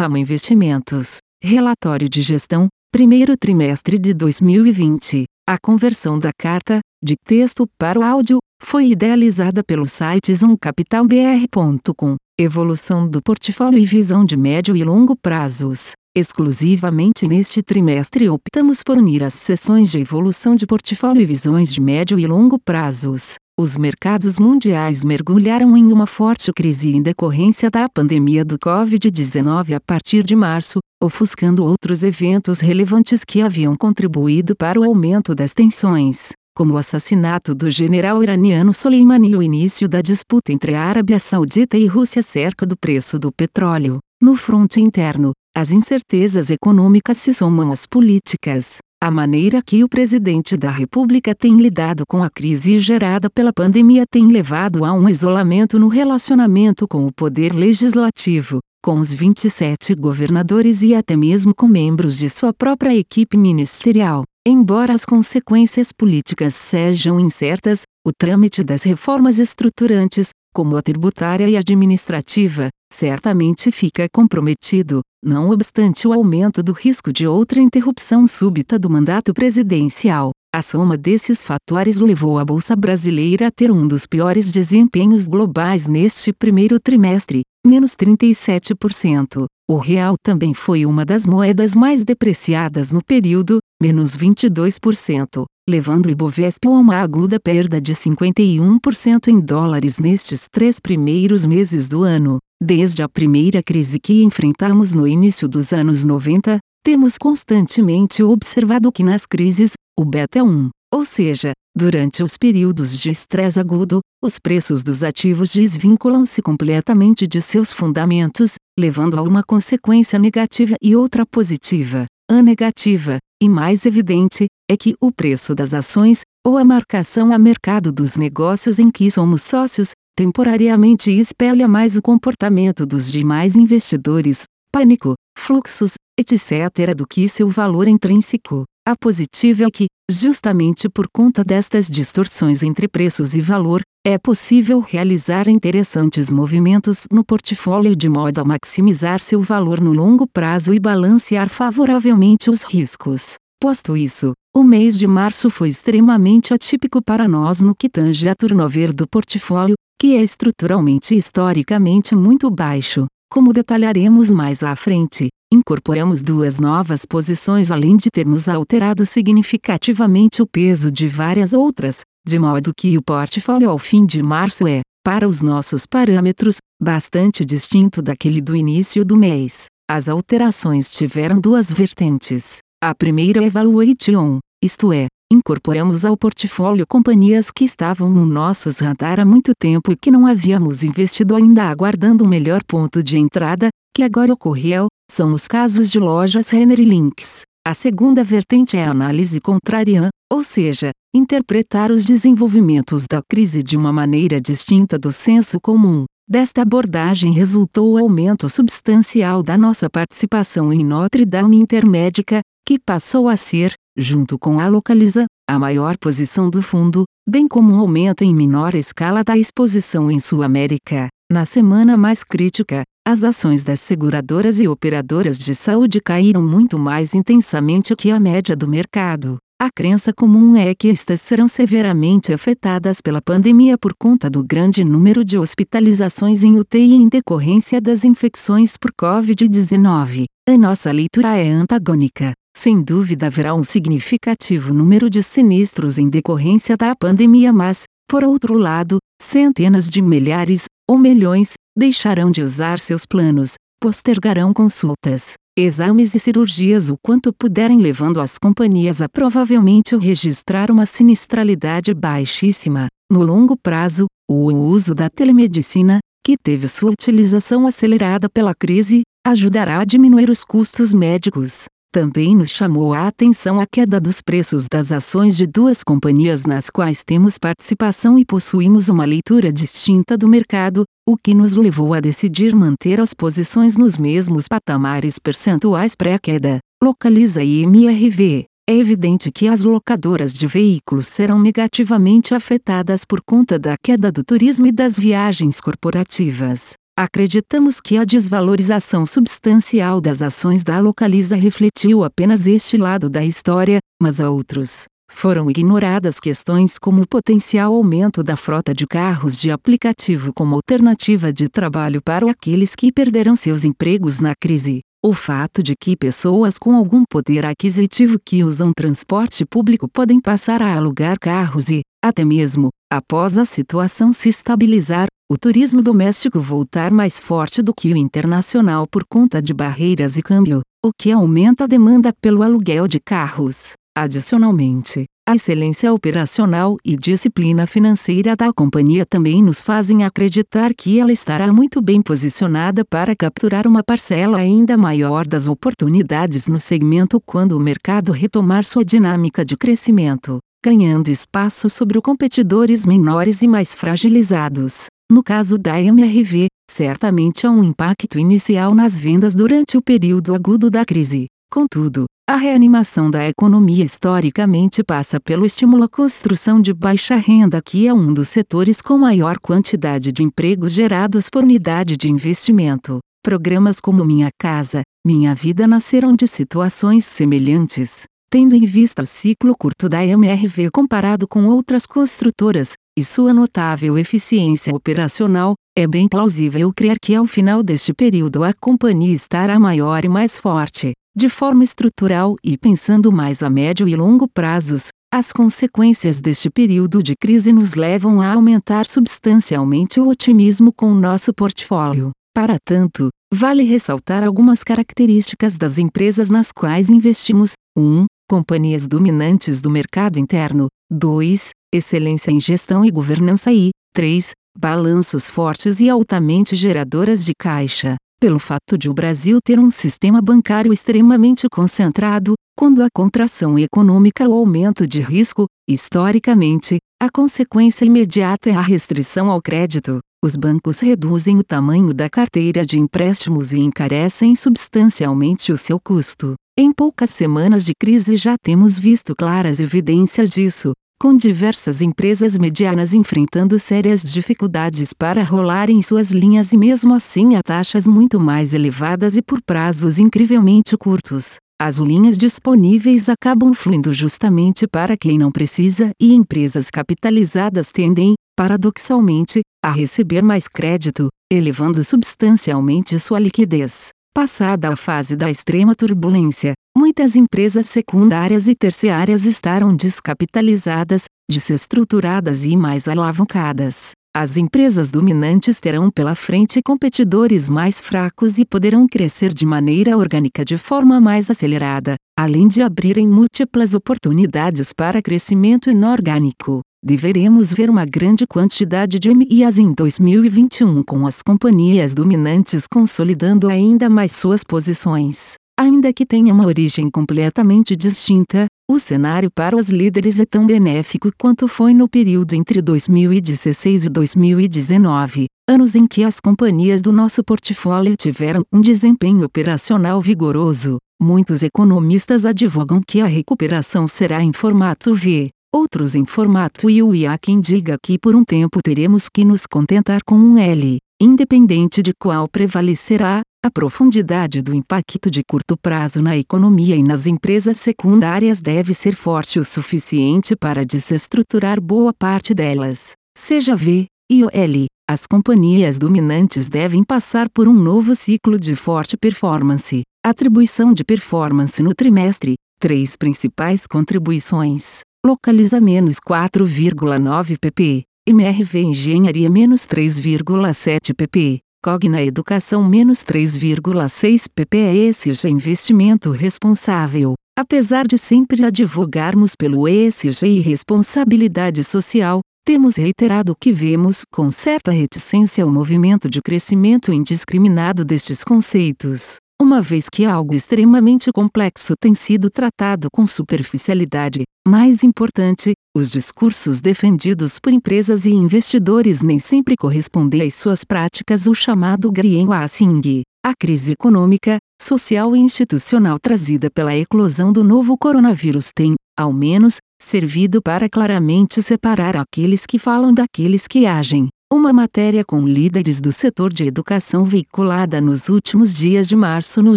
Fama Investimentos. Relatório de gestão, primeiro trimestre de 2020. A conversão da carta, de texto para o áudio, foi idealizada pelo site zoomcapitalbr.com. Evolução do portfólio e visão de médio e longo prazos. Exclusivamente neste trimestre optamos por unir as sessões de evolução de portfólio e visões de médio e longo prazos. Os mercados mundiais mergulharam em uma forte crise em decorrência da pandemia do Covid-19 a partir de março, ofuscando outros eventos relevantes que haviam contribuído para o aumento das tensões, como o assassinato do general iraniano Soleimani e o início da disputa entre a Arábia Saudita e Rússia cerca do preço do petróleo. No fronte interno, as incertezas econômicas se somam às políticas. A maneira que o presidente da República tem lidado com a crise gerada pela pandemia tem levado a um isolamento no relacionamento com o poder legislativo, com os 27 governadores e até mesmo com membros de sua própria equipe ministerial. Embora as consequências políticas sejam incertas, o trâmite das reformas estruturantes, como a tributária e administrativa, certamente fica comprometido, não obstante o aumento do risco de outra interrupção súbita do mandato presidencial. A soma desses fatores levou a Bolsa Brasileira a ter um dos piores desempenhos globais neste primeiro trimestre, menos 37%. O real também foi uma das moedas mais depreciadas no período, menos 22%, levando o Ibovespa a uma aguda perda de 51% em dólares nestes três primeiros meses do ano. Desde a primeira crise que enfrentamos no início dos anos 90, temos constantemente observado que nas crises, o beta é 1, ou seja, durante os períodos de estresse agudo, os preços dos ativos desvinculam-se completamente de seus fundamentos, levando a uma consequência negativa e outra positiva. A negativa, e mais evidente, é que o preço das ações, ou a marcação a mercado dos negócios em que somos sócios, temporariamente espelha mais o comportamento dos demais investidores, pânico, fluxos, etc., do que seu valor intrínseco. A positiva é que, justamente por conta destas distorções entre preços e valor, é possível realizar interessantes movimentos no portfólio de modo a maximizar seu valor no longo prazo e balancear favoravelmente os riscos. Posto isso, o mês de março foi extremamente atípico para nós no que tange a turnover do portfólio, que é estruturalmente e historicamente muito baixo. Como detalharemos mais à frente, incorporamos duas novas posições além de termos alterado significativamente o peso de várias outras, de modo que o portfólio ao fim de março é, para os nossos parâmetros, bastante distinto daquele do início do mês. As alterações tiveram duas vertentes. A primeira é valuation, isto é, incorporamos ao portfólio companhias que estavam no nossos radar há muito tempo e que não havíamos investido ainda aguardando um melhor ponto de entrada, que agora ocorreu, são os casos de lojas Renner e Links. A segunda vertente é a análise contrária, ou seja, interpretar os desenvolvimentos da crise de uma maneira distinta do senso comum. Desta abordagem resultou o aumento substancial da nossa participação em Notre Dame Intermédica, que passou a ser, junto com a Localiza, a maior posição do fundo, bem como um aumento em menor escala da exposição em Sul América. Na semana mais crítica, as ações das seguradoras e operadoras de saúde caíram muito mais intensamente que a média do mercado. A crença comum é que estas serão severamente afetadas pela pandemia por conta do grande número de hospitalizações em UTI em decorrência das infecções por Covid-19. A nossa leitura é antagônica. Sem dúvida haverá um significativo número de sinistros em decorrência da pandemia, mas, por outro lado, centenas de milhares, ou milhões, deixarão de usar seus planos, postergarão consultas, exames e cirurgias o quanto puderem, levando as companhias a provavelmente registrar uma sinistralidade baixíssima. No longo prazo, o uso da telemedicina, que teve sua utilização acelerada pela crise, ajudará a diminuir os custos médicos. Também nos chamou a atenção a queda dos preços das ações de duas companhias nas quais temos participação e possuímos uma leitura distinta do mercado, o que nos levou a decidir manter as posições nos mesmos patamares percentuais pré-queda. Localiza e MRV. É evidente que as locadoras de veículos serão negativamente afetadas por conta da queda do turismo e das viagens corporativas. Acreditamos que a desvalorização substancial das ações da Localiza refletiu apenas este lado da história, mas há outros. Foram ignoradas questões como o potencial aumento da frota de carros de aplicativo como alternativa de trabalho para aqueles que perderam seus empregos na crise. O fato de que pessoas com algum poder aquisitivo que usam transporte público podem passar a alugar carros e, até mesmo, após a situação se estabilizar, o turismo doméstico voltar mais forte do que o internacional por conta de barreiras e câmbio, o que aumenta a demanda pelo aluguel de carros. Adicionalmente, a excelência operacional e disciplina financeira da companhia também nos fazem acreditar que ela estará muito bem posicionada para capturar uma parcela ainda maior das oportunidades no segmento quando o mercado retomar sua dinâmica de crescimento, ganhando espaço sobre competidores menores e mais fragilizados. No caso da MRV, certamente há um impacto inicial nas vendas durante o período agudo da crise. Contudo, a reanimação da economia historicamente passa pelo estímulo à construção de baixa renda, que é um dos setores com maior quantidade de empregos gerados por unidade de investimento. Programas como Minha Casa, Minha Vida nasceram de situações semelhantes. Tendo em vista o ciclo curto da MRV comparado com outras construtoras, e sua notável eficiência operacional, é bem plausível crer que ao final deste período a companhia estará maior e mais forte. De forma estrutural e pensando mais a médio e longo prazos, as consequências deste período de crise nos levam a aumentar substancialmente o otimismo com o nosso portfólio. Para tanto, vale ressaltar algumas características das empresas nas quais investimos: 1. Companhias dominantes do mercado interno. 2. Excelência em gestão e governança e 3. Balanços fortes e altamente geradoras de caixa pelo fato de o Brasil ter um sistema bancário extremamente concentrado, quando a contração econômica ou aumento de risco, historicamente, a consequência imediata é a restrição ao crédito. Os bancos reduzem o tamanho da carteira de empréstimos e encarecem substancialmente o seu custo. Em poucas semanas de crise já temos visto claras evidências disso, com diversas empresas medianas enfrentando sérias dificuldades para rolarem suas linhas e mesmo assim a taxas muito mais elevadas e por prazos incrivelmente curtos. As linhas disponíveis acabam fluindo justamente para quem não precisa e empresas capitalizadas tendem, paradoxalmente, a receber mais crédito, elevando substancialmente sua liquidez. Passada a fase da extrema turbulência, muitas empresas secundárias e terciárias estarão descapitalizadas, desestruturadas e mais alavancadas. As empresas dominantes terão pela frente competidores mais fracos e poderão crescer de maneira orgânica de forma mais acelerada, além de abrirem múltiplas oportunidades para crescimento inorgânico. Deveremos ver uma grande quantidade de MIAs em 2021 com as companhias dominantes consolidando ainda mais suas posições. Ainda que tenha uma origem completamente distinta, o cenário para os líderes é tão benéfico quanto foi no período entre 2016 e 2019, anos em que as companhias do nosso portfólio tiveram um desempenho operacional vigoroso. Muitos economistas advogam que a recuperação será em formato V, outros em formato U e quem diga que por um tempo teremos que nos contentar com um L, independente de qual prevalecerá, a profundidade do impacto de curto prazo na economia e nas empresas secundárias deve ser forte o suficiente para desestruturar boa parte delas. Seja V, ou L, as companhias dominantes devem passar por um novo ciclo de forte performance. Atribuição de performance no trimestre. Três principais contribuições. Localiza menos 4,9 pp. MRV Engenharia menos 3,7 pp. Cogna Educação menos 3,6 ppesg Investimento responsável. Apesar de sempre advogarmos pelo ESG e responsabilidade social, temos reiterado que vemos com certa reticência o movimento de crescimento indiscriminado destes conceitos, uma vez que algo extremamente complexo tem sido tratado com superficialidade. Mais importante, os discursos defendidos por empresas e investidores nem sempre correspondem às suas práticas o chamado greenwashing. A crise econômica, social e institucional trazida pela eclosão do novo coronavírus tem, ao menos, servido para claramente separar aqueles que falam daqueles que agem. Uma matéria com líderes do setor de educação veiculada nos últimos dias de março no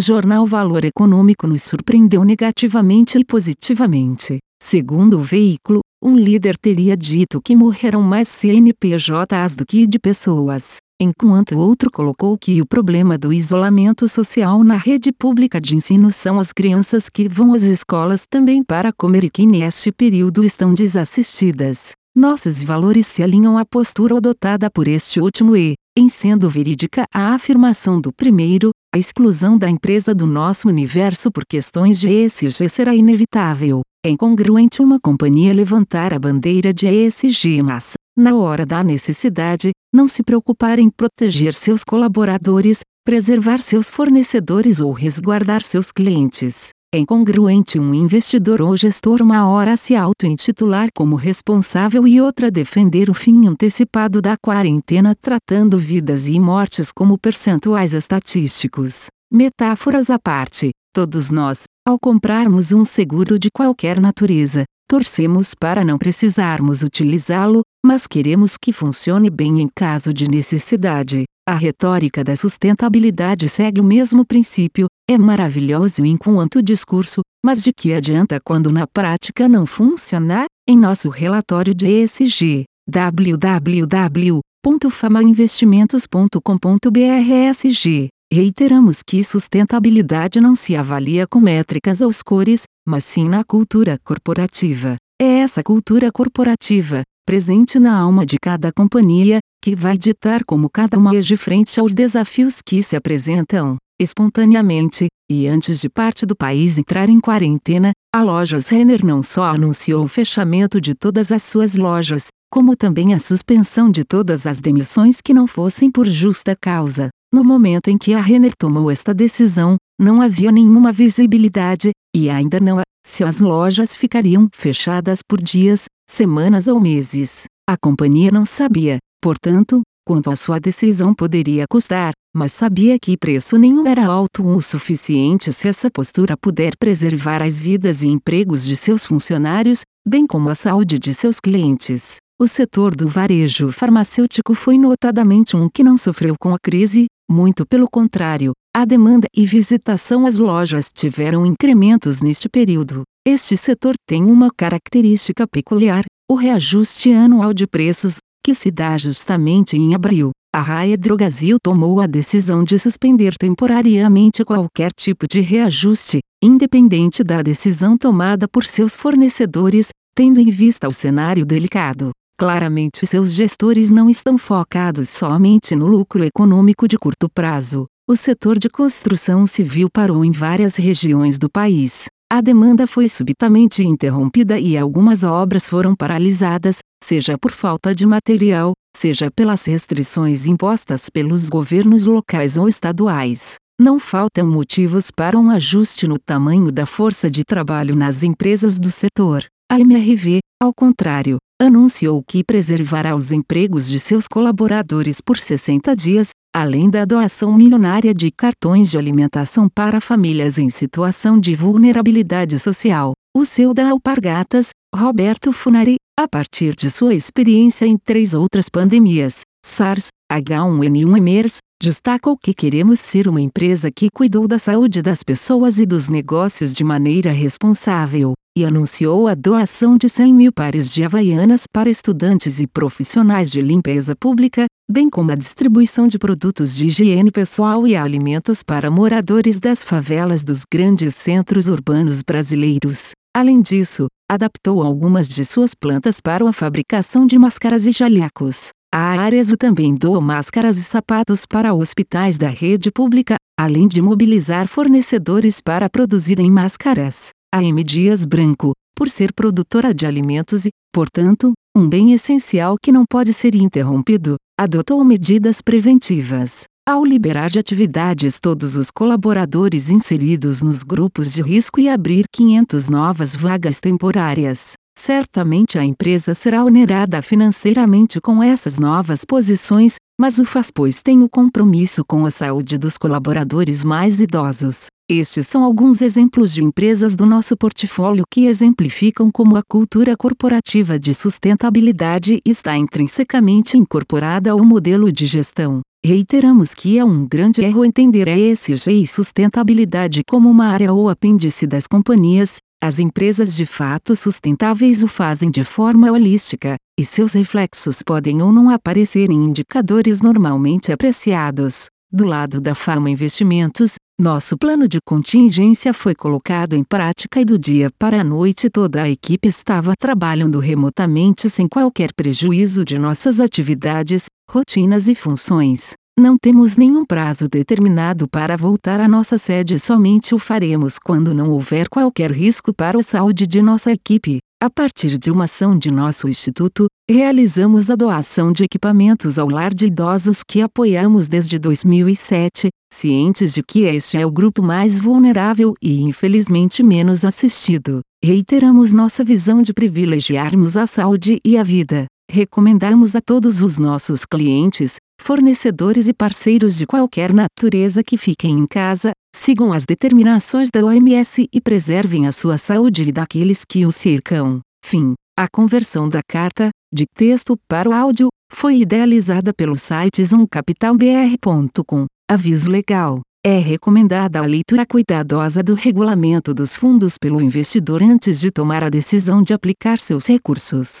jornal Valor Econômico nos surpreendeu negativamente e positivamente. Segundo o veículo, um líder teria dito que morreram mais CNPJs do que de pessoas, enquanto outro colocou que o problema do isolamento social na rede pública de ensino são as crianças que vão às escolas também para comer e que neste período estão desassistidas. Nossos valores se alinham à postura adotada por este último e, em sendo verídica a afirmação do primeiro, a exclusão da empresa do nosso universo por questões de ESG será inevitável. É incongruente uma companhia levantar a bandeira de ESG mas, na hora da necessidade, não se preocupar em proteger seus colaboradores, preservar seus fornecedores ou resguardar seus clientes. É incongruente um investidor ou gestor uma hora se auto-intitular como responsável e outra defender o fim antecipado da quarentena tratando vidas e mortes como percentuais estatísticos. Metáforas à parte, todos nós, ao comprarmos um seguro de qualquer natureza, torcemos para não precisarmos utilizá-lo, mas queremos que funcione bem em caso de necessidade. A retórica da sustentabilidade segue o mesmo princípio, é maravilhoso enquanto discurso, mas de que adianta quando na prática não funcionar? Em nosso relatório de ESG, www.famainvestimentos.com.br ESG, reiteramos que sustentabilidade não se avalia com métricas ou scores, mas sim na cultura corporativa. É essa cultura corporativa, presente na alma de cada companhia, que vai ditar como cada uma age frente aos desafios que se apresentam. Espontaneamente, e antes de parte do país entrar em quarentena, a Lojas Renner não só anunciou o fechamento de todas as suas lojas, como também a suspensão de todas as demissões que não fossem por justa causa. No momento em que a Renner tomou esta decisão, não havia nenhuma visibilidade, e ainda não há, se as lojas ficariam fechadas por dias, semanas ou meses. A companhia não sabia, portanto, quanto a sua decisão poderia custar, mas sabia que preço nenhum era alto o suficiente se essa postura puder preservar as vidas e empregos de seus funcionários, bem como a saúde de seus clientes. O setor do varejo farmacêutico foi notadamente um que não sofreu com a crise, muito pelo contrário, a demanda e visitação às lojas tiveram incrementos neste período. Este setor tem uma característica peculiar, o reajuste anual de preços, que se dá justamente em abril. A Raia Drogasil tomou a decisão de suspender temporariamente qualquer tipo de reajuste, independente da decisão tomada por seus fornecedores, tendo em vista o cenário delicado. Claramente seus gestores não estão focados somente no lucro econômico de curto prazo. O setor de construção civil parou em várias regiões do país. A demanda foi subitamente interrompida e algumas obras foram paralisadas, seja por falta de material, seja pelas restrições impostas pelos governos locais ou estaduais. Não faltam motivos para um ajuste no tamanho da força de trabalho nas empresas do setor. A MRV, ao contrário, anunciou que preservará os empregos de seus colaboradores por 60 dias, além da doação milionária de cartões de alimentação para famílias em situação de vulnerabilidade social. O seu da Alpargatas, Roberto Funari, a partir de sua experiência em três outras pandemias, SARS, H1N1 e MERS, destacou que queremos ser uma empresa que cuidou da saúde das pessoas e dos negócios de maneira responsável, e anunciou a doação de 100 mil pares de havaianas para estudantes e profissionais de limpeza pública, bem como a distribuição de produtos de higiene pessoal e alimentos para moradores das favelas dos grandes centros urbanos brasileiros. Além disso, adaptou algumas de suas plantas para a fabricação de máscaras e jalecos. A Arezo também doa máscaras e sapatos para hospitais da rede pública, além de mobilizar fornecedores para produzirem máscaras. A M. Dias Branco, por ser produtora de alimentos e, portanto, um bem essencial que não pode ser interrompido, adotou medidas preventivas. Ao liberar de atividades todos os colaboradores inseridos nos grupos de risco e abrir 500 novas vagas temporárias, certamente a empresa será onerada financeiramente com essas novas posições, mas o faz pois tem o compromisso com a saúde dos colaboradores mais idosos. Estes são alguns exemplos de empresas do nosso portfólio que exemplificam como a cultura corporativa de sustentabilidade está intrinsecamente incorporada ao modelo de gestão. Reiteramos que é um grande erro entender a ESG e sustentabilidade como uma área ou apêndice das companhias, as empresas de fato sustentáveis o fazem de forma holística, e seus reflexos podem ou não aparecer em indicadores normalmente apreciados. Do lado da Fama Investimentos, nosso plano de contingência foi colocado em prática e do dia para a noite toda a equipe estava trabalhando remotamente sem qualquer prejuízo de nossas atividades, rotinas e funções. Não temos nenhum prazo determinado para voltar à nossa sede, somente o faremos quando não houver qualquer risco para a saúde de nossa equipe. A partir de uma ação de nosso instituto, realizamos a doação de equipamentos ao lar de idosos que apoiamos desde 2007, cientes de que este é o grupo mais vulnerável e infelizmente menos assistido. Reiteramos nossa visão de privilegiarmos a saúde e a vida. Recomendamos a todos os nossos clientes, fornecedores e parceiros de qualquer natureza que fiquem em casa, sigam as determinações da OMS e preservem a sua saúde e daqueles que o cercam. Fim. A conversão da carta, de texto para o áudio, foi idealizada pelo site zoomcapitalbr.com. Aviso legal. É recomendada a leitura cuidadosa do regulamento dos fundos pelo investidor antes de tomar a decisão de aplicar seus recursos.